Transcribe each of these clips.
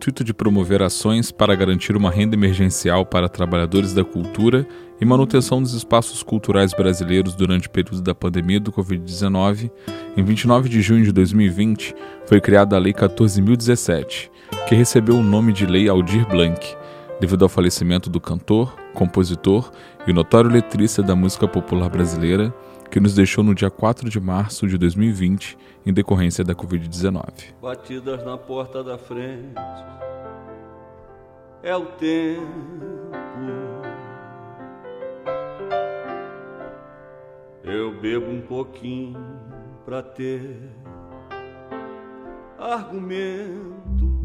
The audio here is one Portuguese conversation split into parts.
intuito de promover ações para garantir uma renda emergencial para trabalhadores da cultura e manutenção dos espaços culturais brasileiros durante o período da pandemia do Covid-19, em 29 de junho de 2020 foi criada a Lei 14.017, que recebeu o nome de Lei Aldir Blanc, devido ao falecimento do cantor, compositor e notório letrista da música popular brasileira, que nos deixou no dia 4 de março de 2020 em decorrência da Covid-19. Batidas na porta da frente é o tempo. Eu bebo um pouquinho pra ter argumento.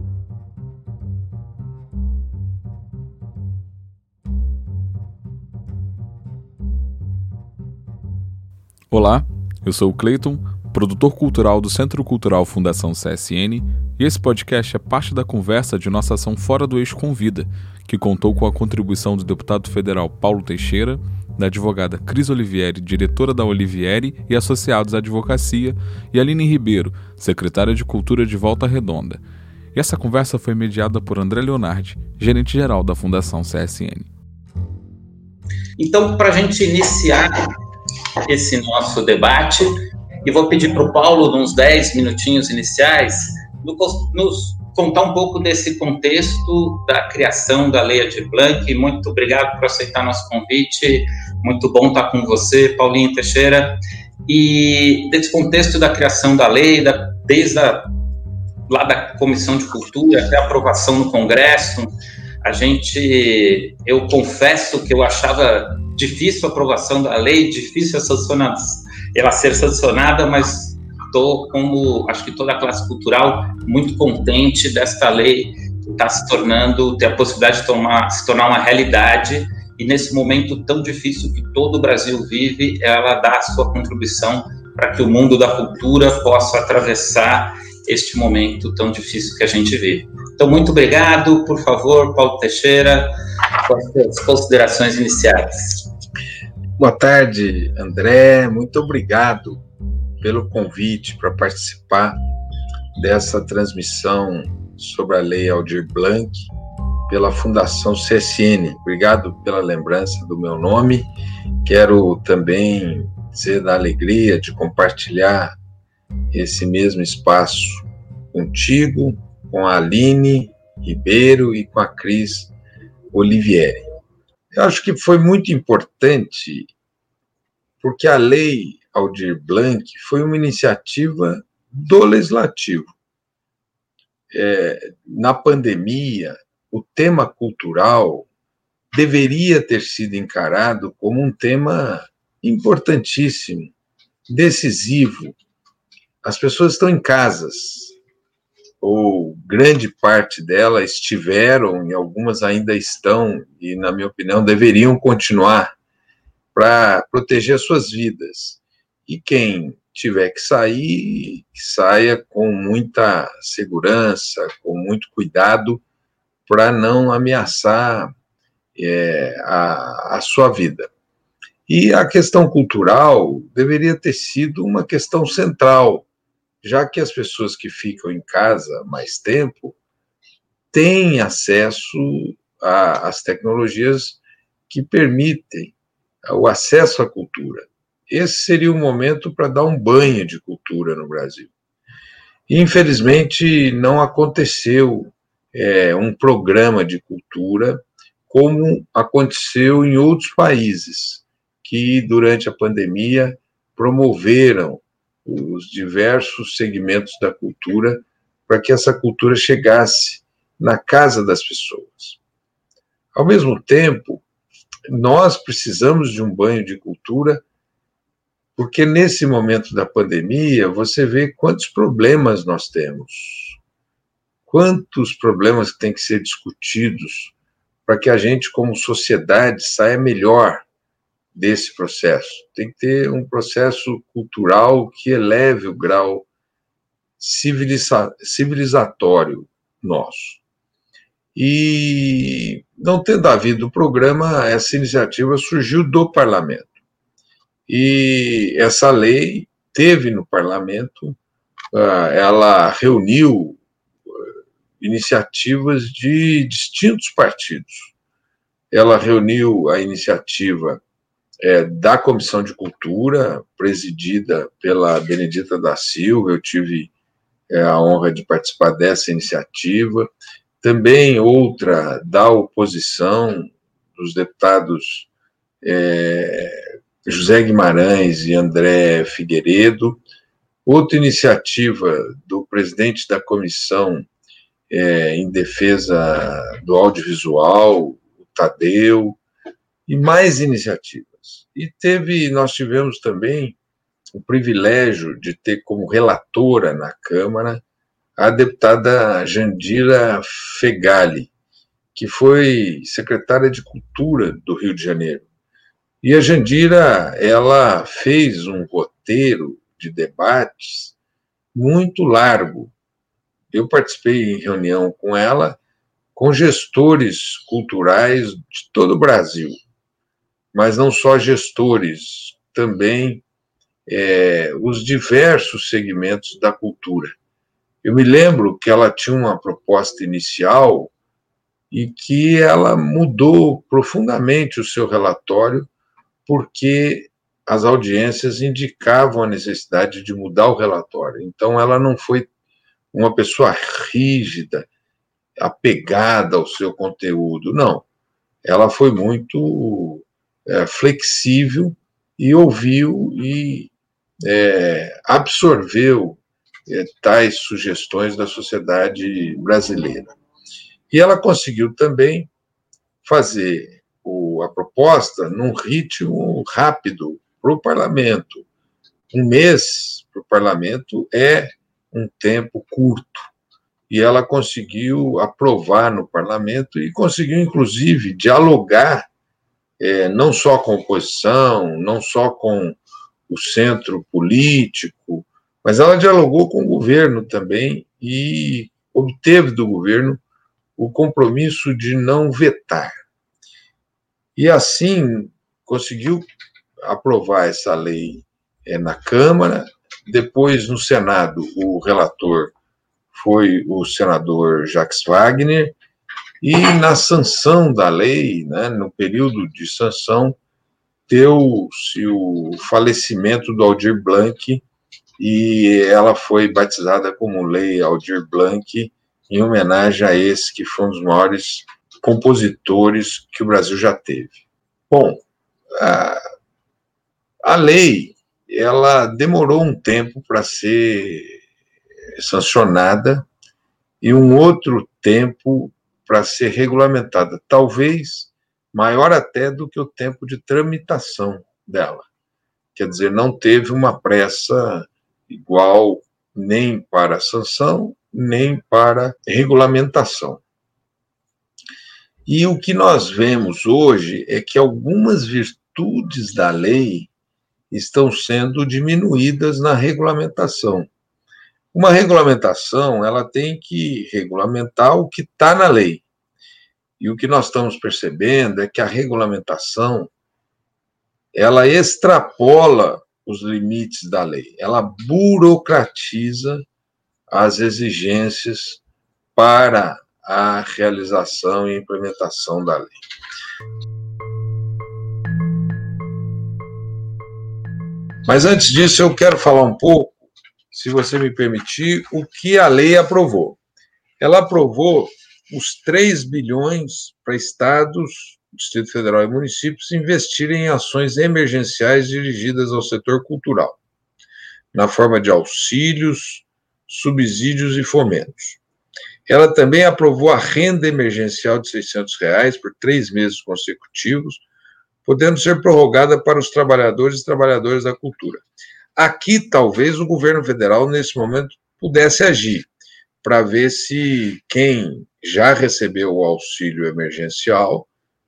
Olá, eu sou o Cleiton, produtor cultural do Centro Cultural Fundação CSN, e esse podcast é parte da conversa de nossa ação Fora do Eixo Convida, que contou com a contribuição do deputado federal Paulo Teixeira, da advogada Cris Olivieri, diretora da Olivieri e Associados à Advocacia, e Aline Ribeiro, secretária de Cultura de Volta Redonda. E essa conversa foi mediada por André Leonardi, gerente-geral da Fundação CSN. Então, para a gente iniciar esse nosso debate e vou pedir para o Paulo, uns 10 minutinhos iniciais, nos contar um pouco desse contexto da criação da Lei de Blanc. Muito obrigado por aceitar nosso convite. Muito bom estar com você, Paulinho Teixeira. E desse contexto da criação da lei, da, desde a, lá da Comissão de Cultura até a aprovação no Congresso, a gente, eu confesso que eu achava difícil a aprovação da lei, difícil ela ser sancionada, mas estou, como acho que toda a classe cultural, muito contente desta lei estar tá se tornando, ter a possibilidade de tomar, se tornar uma realidade e nesse momento tão difícil que todo o Brasil vive, ela dá a sua contribuição para que o mundo da cultura possa atravessar este momento tão difícil que a gente vive. Então, muito obrigado. Por favor, Paulo Teixeira, com as considerações iniciais. Boa tarde, André. Muito obrigado pelo convite para participar dessa transmissão sobre a Lei Aldir Blanc pela Fundação CSN. Obrigado pela lembrança do meu nome. Quero também dizer da alegria de compartilhar esse mesmo espaço contigo, com a Aline Ribeiro e com a Cris Olivieri. Eu acho que foi muito importante, porque a lei Aldir Blanc foi uma iniciativa do legislativo. É, na pandemia, o tema cultural deveria ter sido encarado como um tema importantíssimo, decisivo. As pessoas estão em casas, ou grande parte dela estiveram e algumas ainda estão e na minha opinião deveriam continuar para proteger as suas vidas. E quem tiver que sair, que saia com muita segurança, com muito cuidado para não ameaçar é, a, a sua vida. E a questão cultural deveria ter sido uma questão central já que as pessoas que ficam em casa mais tempo têm acesso às tecnologias que permitem o acesso à cultura. Esse seria o momento para dar um banho de cultura no Brasil. Infelizmente, não aconteceu é, um programa de cultura como aconteceu em outros países que, durante a pandemia, promoveram os diversos segmentos da cultura para que essa cultura chegasse na casa das pessoas. Ao mesmo tempo, nós precisamos de um banho de cultura, porque nesse momento da pandemia você vê quantos problemas nós temos, quantos problemas têm que ser discutidos para que a gente, como sociedade, saia melhor desse processo. Tem que ter um processo cultural que eleve o grau civiliza civilizatório nosso. E não tendo havido programa, essa iniciativa surgiu do parlamento. E essa lei teve no parlamento, ah, ela reuniu ah, iniciativas de distintos partidos. Ela reuniu a iniciativa é, da Comissão de Cultura, presidida pela Benedita da Silva, eu tive é, a honra de participar dessa iniciativa. Também outra da oposição, dos deputados é, José Guimarães e André Figueiredo. Outra iniciativa do presidente da comissão é, em defesa do audiovisual, o Tadeu, e mais iniciativas. E teve, nós tivemos também o privilégio de ter como relatora na Câmara a deputada Jandira Fegali, que foi secretária de Cultura do Rio de Janeiro. E a Jandira, ela fez um roteiro de debates muito largo. Eu participei em reunião com ela, com gestores culturais de todo o Brasil mas não só gestores, também é, os diversos segmentos da cultura. Eu me lembro que ela tinha uma proposta inicial e que ela mudou profundamente o seu relatório, porque as audiências indicavam a necessidade de mudar o relatório. Então, ela não foi uma pessoa rígida, apegada ao seu conteúdo, não. Ela foi muito é, flexível e ouviu e é, absorveu é, tais sugestões da sociedade brasileira. E ela conseguiu também fazer o, a proposta num ritmo rápido para o parlamento. Um mês para o parlamento é um tempo curto. E ela conseguiu aprovar no parlamento e conseguiu, inclusive, dialogar é, não só com a oposição, não só com o centro político, mas ela dialogou com o governo também e obteve do governo o compromisso de não vetar. E assim conseguiu aprovar essa lei é, na Câmara, depois no Senado o relator foi o senador Jacques Wagner, e na sanção da lei, né, no período de sanção, deu-se o falecimento do Aldir Blanc e ela foi batizada como Lei Aldir Blanc em homenagem a esse que foi um dos maiores compositores que o Brasil já teve. Bom, a, a lei ela demorou um tempo para ser sancionada e um outro tempo para ser regulamentada, talvez maior até do que o tempo de tramitação dela. Quer dizer, não teve uma pressa igual nem para sanção, nem para regulamentação. E o que nós vemos hoje é que algumas virtudes da lei estão sendo diminuídas na regulamentação. Uma regulamentação, ela tem que regulamentar o que está na lei. E o que nós estamos percebendo é que a regulamentação ela extrapola os limites da lei, ela burocratiza as exigências para a realização e implementação da lei. Mas antes disso, eu quero falar um pouco se você me permitir, o que a lei aprovou. Ela aprovou os 3 bilhões para estados, Distrito Federal e municípios investirem em ações emergenciais dirigidas ao setor cultural, na forma de auxílios, subsídios e fomentos. Ela também aprovou a renda emergencial de 600 reais por três meses consecutivos, podendo ser prorrogada para os trabalhadores e trabalhadoras da cultura. Aqui, talvez, o governo federal, nesse momento, pudesse agir para ver se quem já recebeu o auxílio emergencial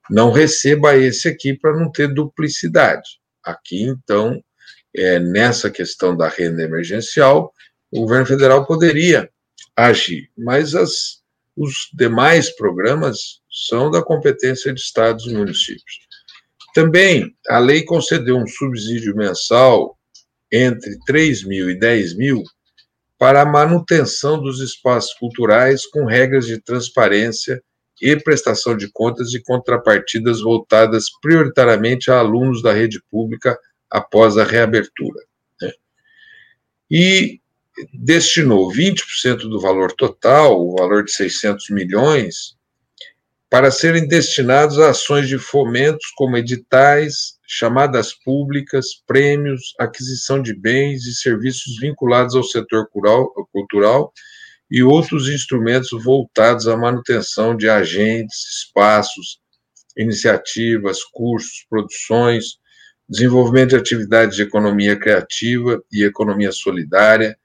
não receba esse aqui para não ter duplicidade. Aqui, então, é, nessa questão da renda emergencial, o governo federal poderia agir, mas as, os demais programas são da competência de estados e municípios. Também a lei concedeu um subsídio mensal entre 3 mil e 10 mil para a manutenção dos espaços culturais com regras de transparência e prestação de contas e contrapartidas voltadas prioritariamente a alunos da rede pública após a reabertura. Né? E destinou 20% do valor total, o valor de 600 milhões, para serem destinados a ações de fomentos como editais, chamadas públicas, prêmios, aquisição de bens e serviços vinculados ao setor cultural e outros instrumentos voltados à manutenção de agentes, espaços, iniciativas, cursos, produções, desenvolvimento de atividades de economia criativa e economia solidária,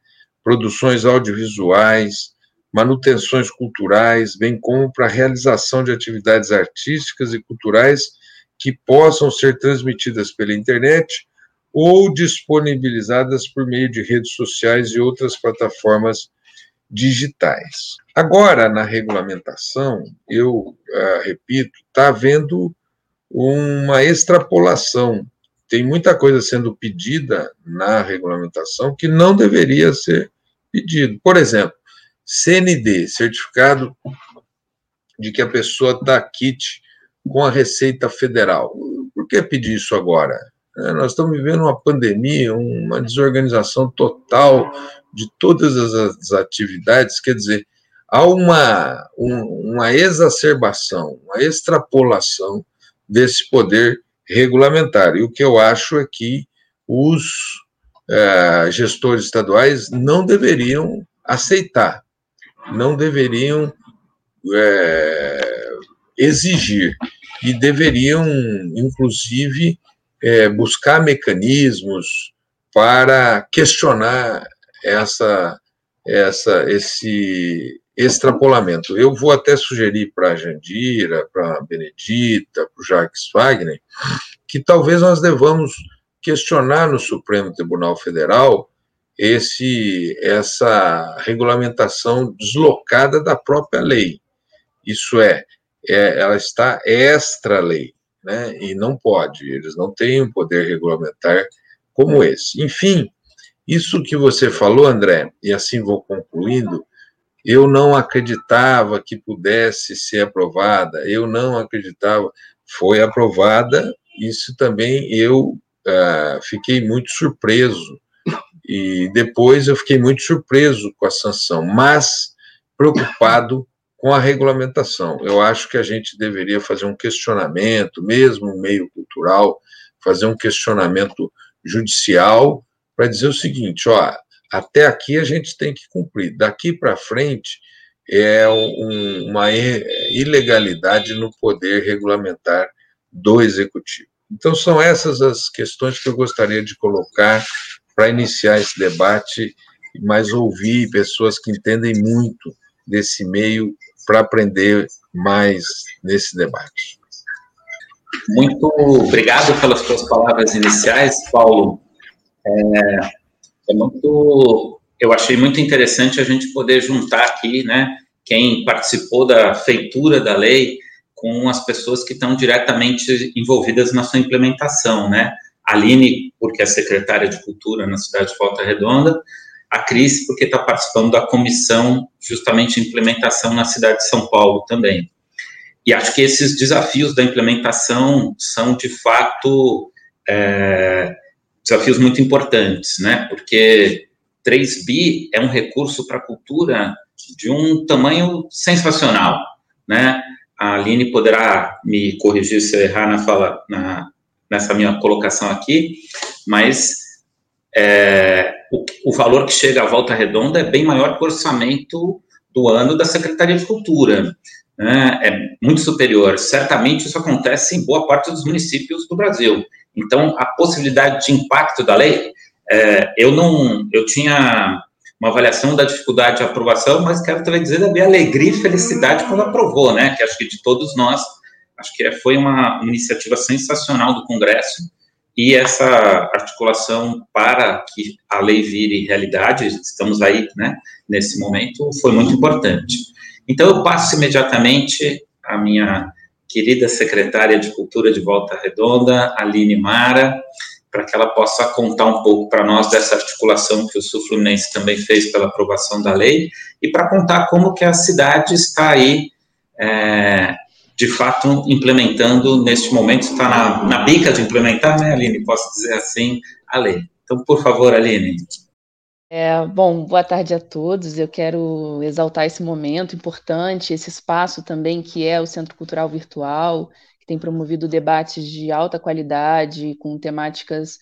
produções audiovisuais, manutenções culturais, bem como para a realização de atividades artísticas e culturais que possam ser transmitidas pela internet ou disponibilizadas por meio de redes sociais e outras plataformas digitais. Agora, na regulamentação, eu uh, repito, está havendo uma extrapolação. Tem muita coisa sendo pedida na regulamentação que não deveria ser pedido. Por exemplo, CND, certificado de que a pessoa está kit com a Receita Federal. Por que pedir isso agora? É, nós estamos vivendo uma pandemia, uma desorganização total de todas as atividades, quer dizer, há uma, um, uma exacerbação, uma extrapolação desse poder regulamentar. E o que eu acho é que os é, gestores estaduais não deveriam aceitar, não deveriam é, exigir, e deveriam, inclusive, é, buscar mecanismos para questionar essa, essa, esse extrapolamento. Eu vou até sugerir para a Jandira, para a Benedita, para o Jacques Wagner, que talvez nós devamos questionar no Supremo Tribunal Federal esse, essa regulamentação deslocada da própria lei. Isso é, é ela está extra-lei, né, e não pode, eles não têm um poder regulamentar como esse. Enfim, isso que você falou, André, e assim vou concluindo, eu não acreditava que pudesse ser aprovada, eu não acreditava, foi aprovada, isso também eu uh, fiquei muito surpreso, e depois eu fiquei muito surpreso com a sanção, mas preocupado com a regulamentação. Eu acho que a gente deveria fazer um questionamento, mesmo meio cultural, fazer um questionamento judicial para dizer o seguinte: ó, até aqui a gente tem que cumprir, daqui para frente é um, uma ilegalidade no poder regulamentar do executivo. Então, são essas as questões que eu gostaria de colocar para iniciar esse debate, mas ouvir pessoas que entendem muito desse meio para aprender mais nesse debate. Muito obrigado pelas suas palavras iniciais, Paulo. É, é muito, eu achei muito interessante a gente poder juntar aqui, né, quem participou da feitura da lei com as pessoas que estão diretamente envolvidas na sua implementação, né? Aline, porque é secretária de Cultura na cidade de Volta Redonda, a Cris, porque está participando da comissão justamente de implementação na cidade de São Paulo também. E acho que esses desafios da implementação são, de fato, é, desafios muito importantes, né? Porque 3 bi é um recurso para a cultura de um tamanho sensacional, né? A Aline poderá me corrigir se eu errar na fala, na, nessa minha colocação aqui, mas é, o, o, valor que chega à volta redonda é bem maior que o orçamento do ano da Secretaria de Cultura. Né? É muito superior. Certamente isso acontece em boa parte dos municípios do Brasil. Então, a possibilidade de impacto da lei, é, eu não, eu tinha uma avaliação da dificuldade de aprovação, mas quero também dizer da minha alegria e felicidade quando aprovou, né? Que acho que de todos nós, acho que foi uma iniciativa sensacional do Congresso e essa articulação para que a lei vire realidade, estamos aí, né? Nesse momento, foi muito importante. Então, eu passo imediatamente a minha querida secretária de Cultura de Volta Redonda, Aline Mara, para que ela possa contar um pouco para nós dessa articulação que o Sul Fluminense também fez pela aprovação da lei e para contar como que a cidade está aí, é, de fato, implementando neste momento, está na, na bica de implementar, né, Aline, posso dizer assim, a lei. Então, por favor, Aline. É, bom, boa tarde a todos. Eu quero exaltar esse momento importante, esse espaço também que é o Centro Cultural Virtual, que tem promovido debates de alta qualidade, com temáticas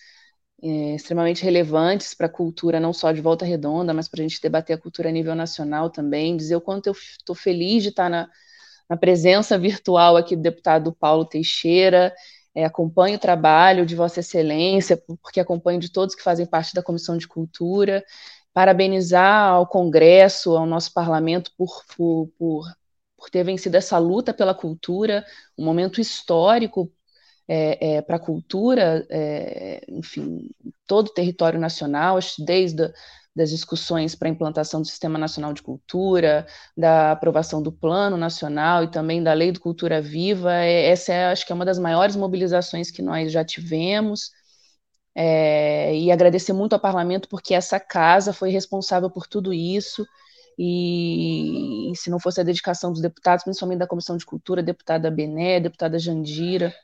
é, extremamente relevantes para a cultura, não só de Volta Redonda, mas para a gente debater a cultura a nível nacional também. Dizer o quanto eu estou feliz de estar na, na presença virtual aqui do deputado Paulo Teixeira é, acompanho o trabalho de Vossa Excelência, porque acompanho de todos que fazem parte da Comissão de Cultura, parabenizar ao Congresso, ao nosso parlamento, por, por, por, por ter vencido essa luta pela cultura, um momento histórico é, é, para a cultura, é, enfim, todo o território nacional, desde das discussões para a implantação do Sistema Nacional de Cultura, da aprovação do Plano Nacional e também da Lei do Cultura Viva. É, essa é, acho que é uma das maiores mobilizações que nós já tivemos. É, e agradecer muito ao parlamento, porque essa casa foi responsável por tudo isso. E, e, se não fosse a dedicação dos deputados, principalmente da Comissão de Cultura, deputada Bené, deputada Jandira,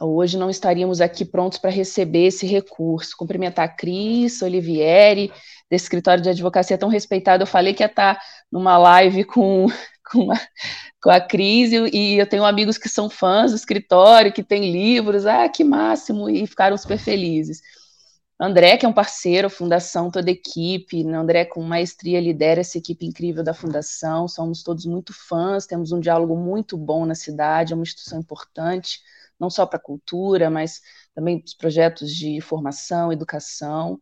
Hoje não estaríamos aqui prontos para receber esse recurso. Cumprimentar a Cris, Olivieri, desse escritório de advocacia tão respeitado. Eu falei que ia estar numa live com, com, a, com a Cris, e eu tenho amigos que são fãs do escritório, que têm livros, ah, que máximo, e ficaram super felizes. André, que é um parceiro, fundação, toda a equipe, André com maestria lidera essa equipe incrível da fundação, somos todos muito fãs, temos um diálogo muito bom na cidade, é uma instituição importante, não só para a cultura, mas também para os projetos de formação, educação.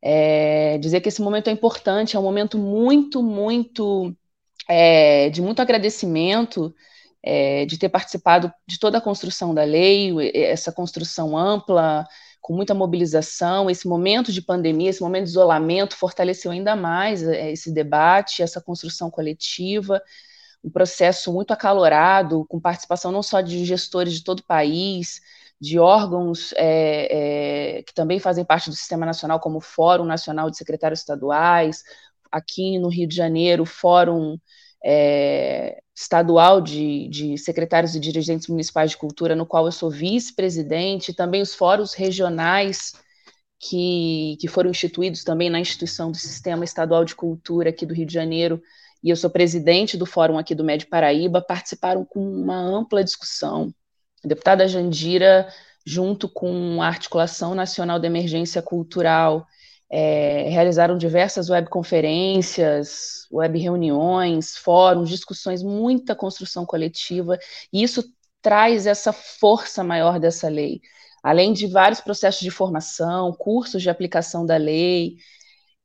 É, dizer que esse momento é importante, é um momento muito, muito é, de muito agradecimento é, de ter participado de toda a construção da lei, essa construção ampla, com muita mobilização. Esse momento de pandemia, esse momento de isolamento, fortaleceu ainda mais é, esse debate, essa construção coletiva um processo muito acalorado, com participação não só de gestores de todo o país, de órgãos é, é, que também fazem parte do Sistema Nacional, como o Fórum Nacional de Secretários Estaduais, aqui no Rio de Janeiro, o Fórum é, Estadual de, de, Secretários e Dirigentes Municipais de Cultura, no qual eu sou vice-presidente, também os fóruns regionais que, que foram instituídos também na instituição do Sistema Estadual de Cultura aqui do Rio de Janeiro, e eu sou presidente do fórum aqui do Médio Paraíba, participaram com uma ampla discussão. A deputada Jandira, junto com a Articulação Nacional de Emergência Cultural, é, realizaram diversas webconferências, web reuniões, fóruns, discussões, muita construção coletiva, e isso traz essa força maior dessa lei. Além de vários processos de formação, cursos de aplicação da lei,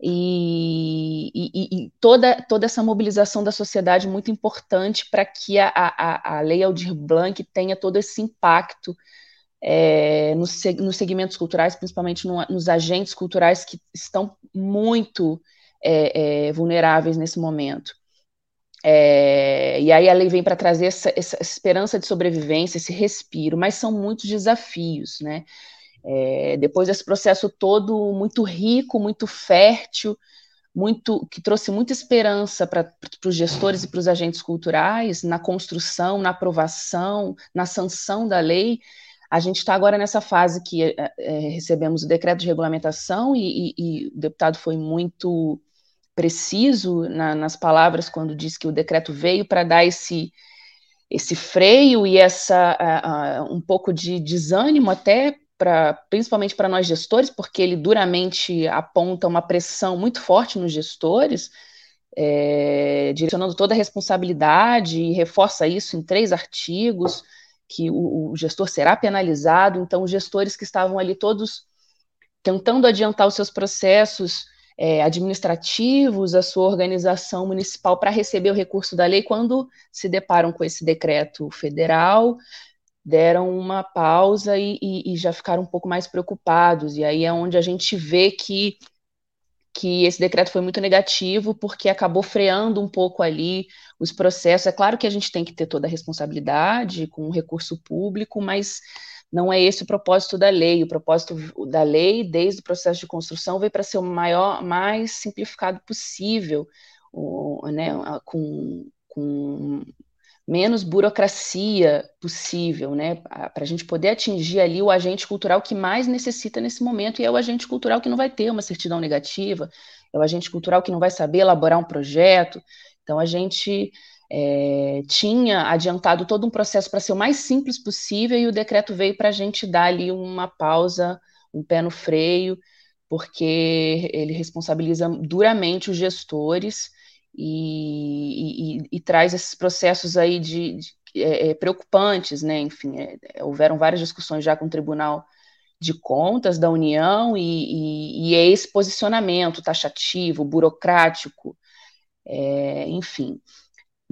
e, e, e, toda, toda essa mobilização da sociedade muito importante para que a, a, a Lei Aldir Blanc tenha todo esse impacto é, nos, nos segmentos culturais, principalmente no, nos agentes culturais que estão muito é, é, vulneráveis nesse momento. É, e aí a lei vem para trazer essa, essa esperança de sobrevivência, esse respiro, mas são muitos desafios, né? É, depois desse processo todo muito rico, muito fértil, muito que trouxe muita esperança para os gestores e para os agentes culturais na construção, na aprovação, na sanção da lei. A gente está agora nessa fase que é, é, recebemos o decreto de regulamentação e, e, e o deputado foi muito preciso na, nas palavras quando disse que o decreto veio para dar esse esse freio e essa um pouco de desânimo até pra, principalmente para nós gestores, porque ele duramente aponta uma pressão muito forte nos gestores, é, direcionando toda a responsabilidade e reforça isso em três artigos, que o, o gestor será penalizado. Então, os gestores que estavam ali todos tentando adiantar os seus processos é, administrativos, a sua organização municipal para receber o recurso da lei, quando se deparam com esse decreto federal, deram uma pausa e, e, e, já ficaram um pouco mais preocupados. E aí é onde a gente vê que, que esse decreto foi muito negativo, porque acabou freando um pouco ali os processos. É claro que a gente tem que ter toda a responsabilidade com o recurso público, mas não é esse o propósito da lei. O propósito da lei, desde o processo de construção, veio para ser o maior, mais simplificado possível, o, né, com, com menos burocracia possível, né, para a gente poder atingir ali o agente cultural que mais necessita nesse momento, e é o agente cultural que não vai ter uma certidão negativa, é o agente cultural que não vai saber elaborar um projeto. Então, a gente é, tinha adiantado todo um processo para ser o mais simples possível e o decreto veio para a gente dar ali uma pausa, um pé no freio, porque ele responsabiliza duramente os gestores e, e, e traz esses processos aí de, de é, é preocupantes, né? Enfim, é, é, houveram várias discussões já com o Tribunal de Contas da União e, e é esse posicionamento taxativo, burocrático, é, enfim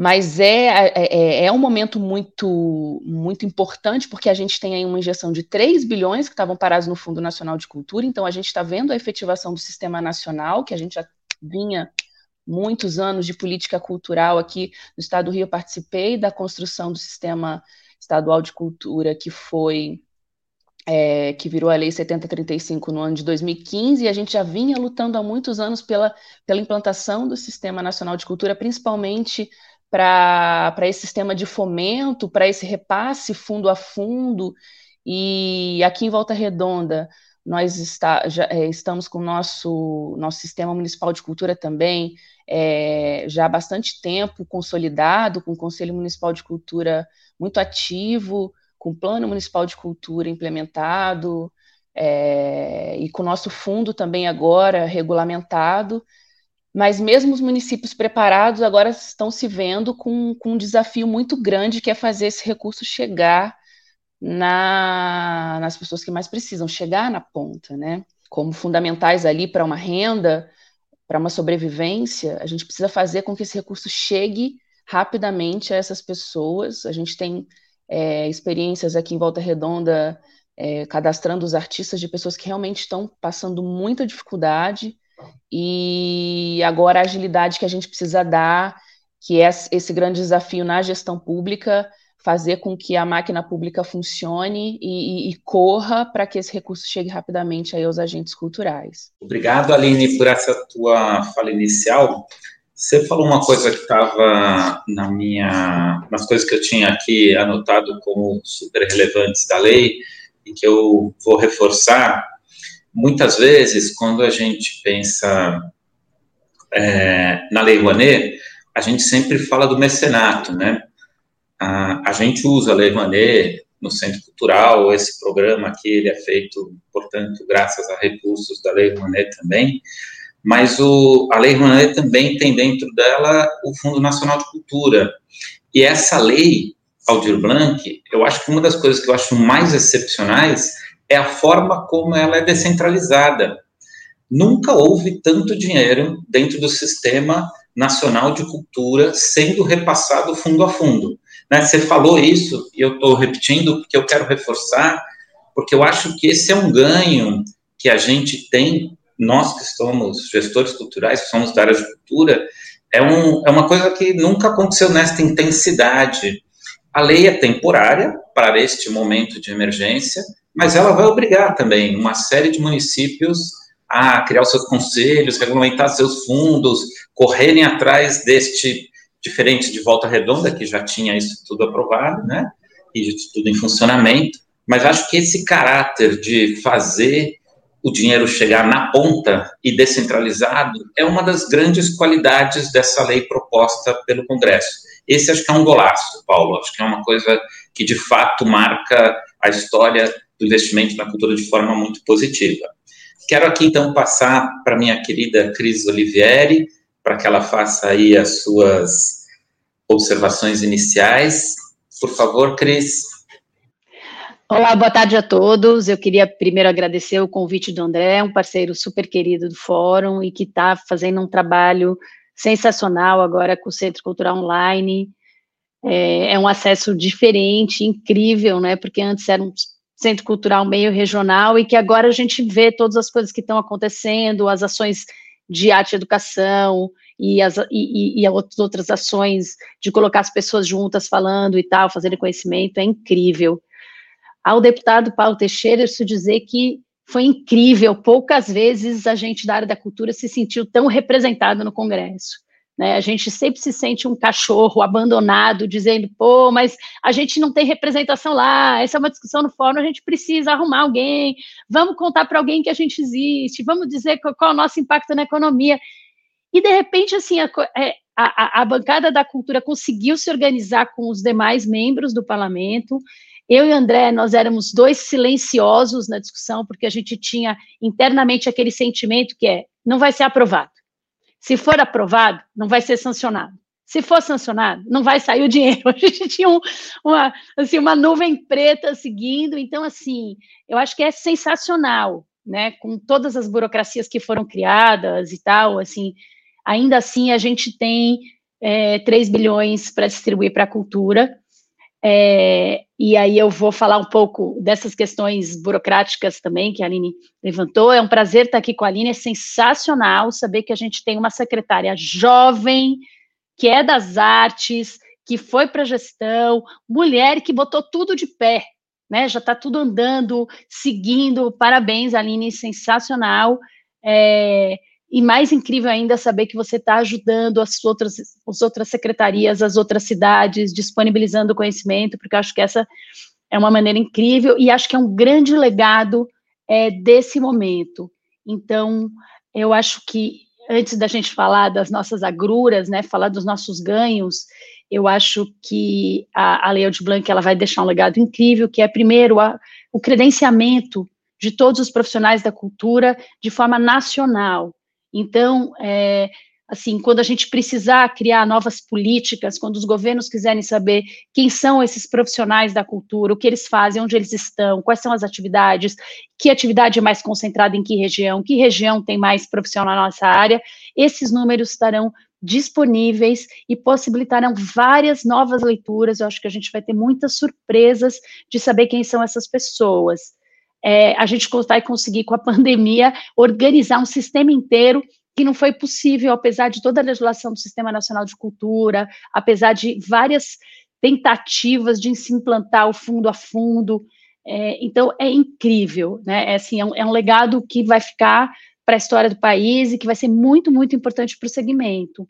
mas é, é, é, um momento muito, muito importante, porque a gente tem aí uma injeção de 3 bilhões que estavam parados no Fundo Nacional de Cultura, então a gente está vendo a efetivação do sistema nacional, que a gente já vinha muitos anos de política cultural aqui no Estado do Rio, participei da construção do sistema estadual de cultura, que foi é, que virou a Lei 7035 no ano de 2015, e a gente já vinha lutando há muitos anos pela, pela implantação do Sistema Nacional de Cultura, principalmente para esse sistema de fomento, para esse repasse fundo a fundo. E aqui em Volta Redonda, nós está, já, é, estamos com o nosso, nosso sistema municipal de cultura também é, já há bastante tempo consolidado, com o Conselho Municipal de Cultura muito ativo, com o Plano Municipal de Cultura implementado, é, e com o nosso fundo também agora regulamentado. Mas mesmo os municípios preparados agora estão se vendo com, com um desafio muito grande que é fazer esse recurso chegar na, nas pessoas que mais precisam, chegar na ponta, né? Como fundamentais ali para uma renda, para uma sobrevivência, a gente precisa fazer com que esse recurso chegue rapidamente a essas pessoas. A gente tem é, experiências aqui em Volta Redonda é, cadastrando os artistas de pessoas que realmente estão passando muita dificuldade e agora a agilidade que a gente precisa dar, que é esse grande desafio na gestão pública, fazer com que a máquina pública funcione e, e, e corra para que esse recurso chegue rapidamente aí aos agentes culturais. Obrigado, Aline, por essa tua fala inicial. Você falou uma coisa que estava na minha, nas coisas que eu tinha aqui anotado como super relevantes da lei e que eu vou reforçar, muitas vezes, quando a gente pensa é, na Lei Rouanet, a gente sempre fala do mecenato, né? A, a gente usa Lei Rouanet no Centro Cultural, esse programa aqui, ele é feito, portanto, graças a recursos da Lei Rouanet também, mas o, a Lei Rouanet também tem dentro dela o Fundo Nacional de Cultura, e essa lei, Aldir Blanc, eu acho que uma das coisas que eu acho mais excepcionais é a forma como ela é descentralizada. Nunca houve tanto dinheiro dentro do sistema nacional de cultura sendo repassado fundo a fundo. Né? Você falou isso e eu estou repetindo porque eu quero reforçar, porque eu acho que esse é um ganho que a gente tem, nós que somos gestores culturais, que somos da área de cultura, é, um, é uma coisa que nunca aconteceu nesta intensidade. A lei é temporária para este momento de emergência, mas ela vai obrigar também uma série de municípios a criar os seus conselhos, regulamentar seus fundos, correrem atrás deste, diferente de Volta Redonda, que já tinha isso tudo aprovado, né, e tudo em funcionamento, mas acho que esse caráter de fazer o dinheiro chegar na ponta e descentralizado é uma das grandes qualidades dessa lei proposta pelo Congresso. Esse acho que é um golaço, Paulo, acho que é uma coisa que de fato marca a história do investimento na cultura de forma muito positiva. Quero aqui então passar para minha querida Cris Olivieri, para que ela faça aí as suas observações iniciais. Por favor, Cris. Olá, boa tarde a todos. Eu queria primeiro agradecer o convite do André, um parceiro super querido do Fórum e que está fazendo um trabalho sensacional agora com o Centro Cultural Online. É, é, um acesso diferente, incrível, né? Porque antes era um centro cultural meio regional e que agora a gente vê todas as coisas que estão acontecendo, as ações de arte e educação e, as, e, e, e outras ações de colocar as pessoas juntas falando e tal, fazendo conhecimento, é incrível. ao deputado Paulo Teixeira isso dizer que foi incrível, poucas vezes a gente da área da cultura se sentiu tão representado no Congresso. Né? A gente sempre se sente um cachorro abandonado, dizendo, pô, mas a gente não tem representação lá, essa é uma discussão no fórum, a gente precisa arrumar alguém, vamos contar para alguém que a gente existe, vamos dizer qual, qual, é o nosso impacto na economia. E, de repente, assim, a, é, a, a, bancada da cultura conseguiu se organizar com os demais membros do parlamento. Eu e André, nós éramos dois silenciosos na discussão, porque a gente tinha internamente aquele sentimento que é, não vai ser aprovado. Se for aprovado, não vai ser sancionado. Se for sancionado, não vai sair o dinheiro. A gente tinha um, uma, assim, uma nuvem preta seguindo. Então, assim, eu acho que é sensacional, né? Com todas as burocracias que foram criadas e tal, assim, ainda assim a gente tem é, 3 bilhões para distribuir para a cultura. É, e aí eu vou falar um pouco dessas questões burocráticas também que a Aline levantou. É um prazer estar aqui com a Aline, é sensacional saber que a gente tem uma secretária jovem, que é das artes, que foi para gestão, mulher que botou tudo de pé, né? Já está tudo andando, seguindo. Parabéns, Aline, sensacional. É, e mais incrível ainda saber que você está ajudando as outras, as outras secretarias, as outras cidades, disponibilizando conhecimento, porque eu acho que essa é uma maneira incrível e acho que é um grande legado é, desse momento. Então, eu acho que antes da gente falar das nossas agruras, né, falar dos nossos ganhos, eu acho que a, a Lei de Blanc ela vai deixar um legado incrível, que é primeiro a, o credenciamento de todos os profissionais da cultura de forma nacional. Então, é, assim, quando a gente precisar criar novas políticas, quando os governos quiserem saber quem são esses profissionais da cultura, o que eles fazem, onde eles estão, quais são as atividades, que atividade é mais concentrada em que região, que região tem mais profissional na nossa área, esses números estarão disponíveis e possibilitarão várias novas leituras. Eu acho que a gente vai ter muitas surpresas de saber quem são essas pessoas é, a gente vai conseguir, com a pandemia, organizar um sistema inteiro que não foi possível, apesar de toda a legislação do Sistema Nacional de Cultura, apesar de várias tentativas de se implantar o fundo a fundo. É, então, é incrível, né? É, assim, é, um, é um legado que vai ficar para a história do país e que vai ser muito, muito importante para o segmento.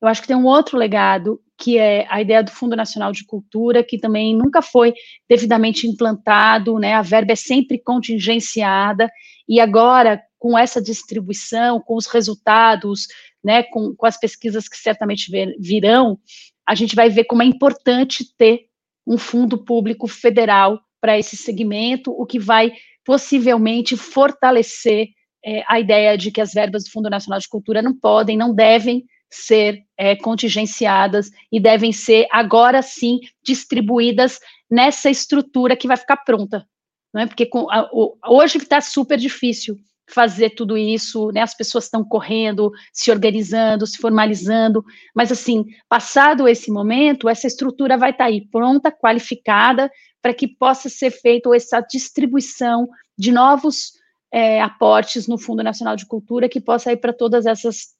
Eu acho que tem um outro legado, que é a ideia do Fundo Nacional de Cultura, que também nunca foi devidamente implantado, né? A verba é sempre contingenciada, e agora, com essa distribuição, com os resultados, né, com, com as pesquisas que certamente virão, a gente vai ver como é importante ter um fundo público federal para esse segmento, o que vai possivelmente fortalecer é, a ideia de que as verbas do Fundo Nacional de Cultura não podem, não devem ser é, contingenciadas e devem ser, agora sim, distribuídas nessa estrutura que vai ficar pronta. Não é? Porque com, a, o, hoje está super difícil fazer tudo isso, né? As pessoas estão correndo, se organizando, se formalizando, mas assim, passado esse momento, essa estrutura vai estar tá aí pronta, qualificada, para que possa ser feita essa distribuição de novos é, aportes no Fundo Nacional de Cultura que possa ir para todas essas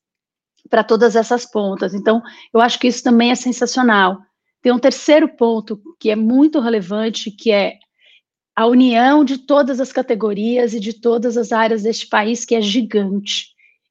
para todas essas pontas. Então, eu acho que isso também é sensacional. Tem um terceiro ponto que é muito relevante, que é a união de todas as categorias e de todas as áreas deste país, que é gigante.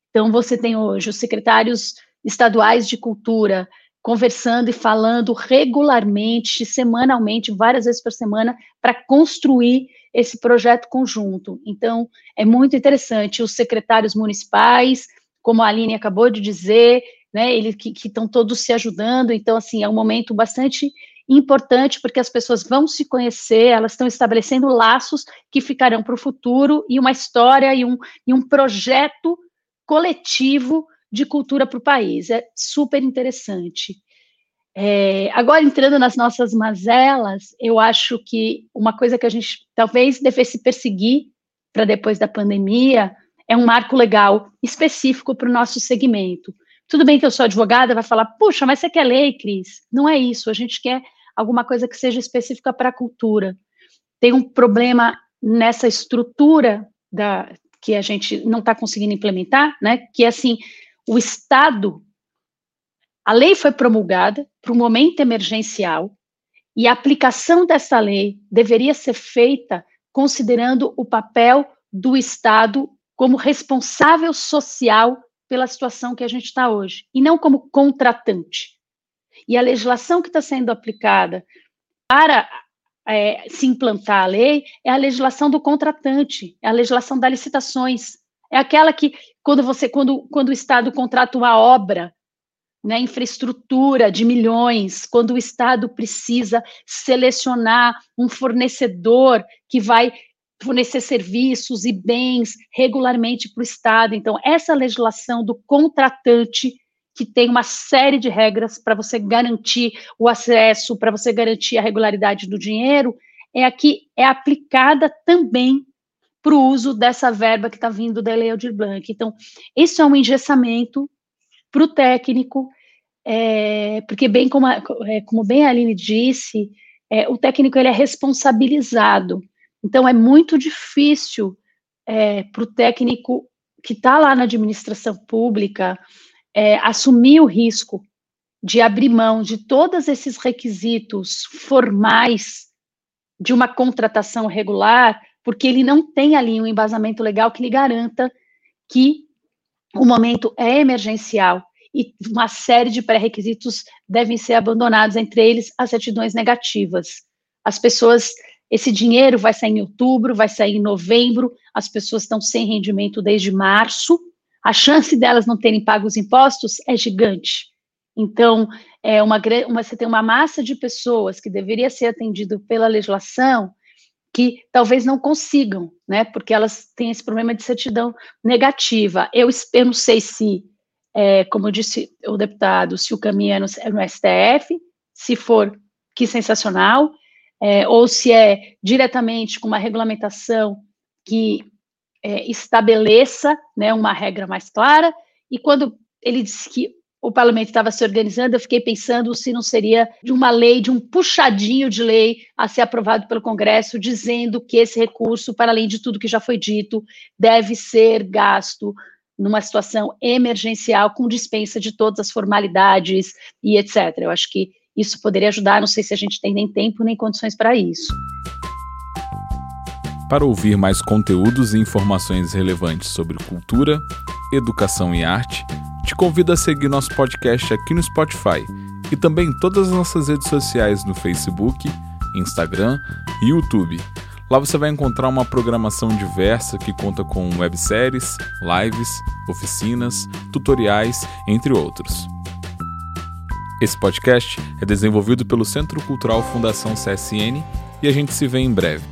Então, você tem hoje os secretários estaduais de cultura conversando e falando regularmente, semanalmente, várias vezes por semana, para construir esse projeto conjunto. Então, é muito interessante. Os secretários municipais, como a Aline acabou de dizer, né, eles que estão todos se ajudando, então, assim, é um momento bastante importante, porque as pessoas vão se conhecer, elas estão estabelecendo laços que ficarão para o futuro, e uma história e um, e um projeto coletivo de cultura para o país, é super interessante. É, agora, entrando nas nossas mazelas, eu acho que uma coisa que a gente talvez devesse perseguir para depois da pandemia é um marco legal específico para o nosso segmento. Tudo bem que eu sou advogada, vai falar, puxa, mas você quer lei, Cris? Não é isso, a gente quer alguma coisa que seja específica para a cultura. Tem um problema nessa estrutura da, que a gente não está conseguindo implementar, né? Que é assim, o Estado, a lei foi promulgada para um momento emergencial, E a aplicação dessa lei deveria ser feita considerando o papel do Estado como responsável social pela situação que a gente está hoje, e não como contratante. E a legislação que está sendo aplicada para é, se implantar a lei é a legislação do contratante, é a legislação das licitações. É aquela que, quando você, quando, quando o Estado contrata uma obra, né, infraestrutura de milhões, quando o Estado precisa selecionar um fornecedor que vai fornecer serviços e bens regularmente para o Estado. Então, essa legislação do contratante, que tem uma série de regras para você garantir o acesso, para você garantir a regularidade do dinheiro, é aqui é aplicada também para o uso dessa verba que está vindo da Lei Aldir Blanc. Então, isso é um engessamento para o técnico, é, porque bem como, a, é, como bem a Aline disse, é, o técnico ele é responsabilizado. Então, é muito difícil é, para o técnico que está lá na administração pública é, assumir o risco de abrir mão de todos esses requisitos formais de uma contratação regular, porque ele não tem ali um embasamento legal que lhe garanta que o momento é emergencial e uma série de pré-requisitos devem ser abandonados, entre eles as certidões negativas. As pessoas esse dinheiro vai sair em outubro, vai sair em novembro, as pessoas estão sem rendimento desde março, a chance delas não terem pago os impostos é gigante. Então, é uma, uma, você tem uma massa de pessoas que deveria ser atendido pela legislação que talvez não consigam, né, porque elas têm esse problema de certidão negativa. Eu, eu não sei se, é, como disse o deputado, se o caminho é no, é no STF, se for, que sensacional, é, ou se é diretamente com uma regulamentação que é, estabeleça né, uma regra mais clara. E quando ele disse que o parlamento estava se organizando, eu fiquei pensando se não seria de uma lei, de um puxadinho de lei a ser aprovado pelo Congresso, dizendo que esse recurso, para além de tudo que já foi dito, deve ser gasto numa situação emergencial, com dispensa de todas as formalidades e etc. Eu acho que isso poderia ajudar, não sei se a gente tem nem tempo nem condições para isso. Para ouvir mais conteúdos e informações relevantes sobre cultura, educação e arte, te convido a seguir nosso podcast aqui no Spotify e também todas as nossas redes sociais no Facebook, Instagram e YouTube. Lá você vai encontrar uma programação diversa que conta com webséries, lives, oficinas, tutoriais, entre outros. Esse podcast é desenvolvido pelo Centro Cultural Fundação CSN e a gente se vê em breve.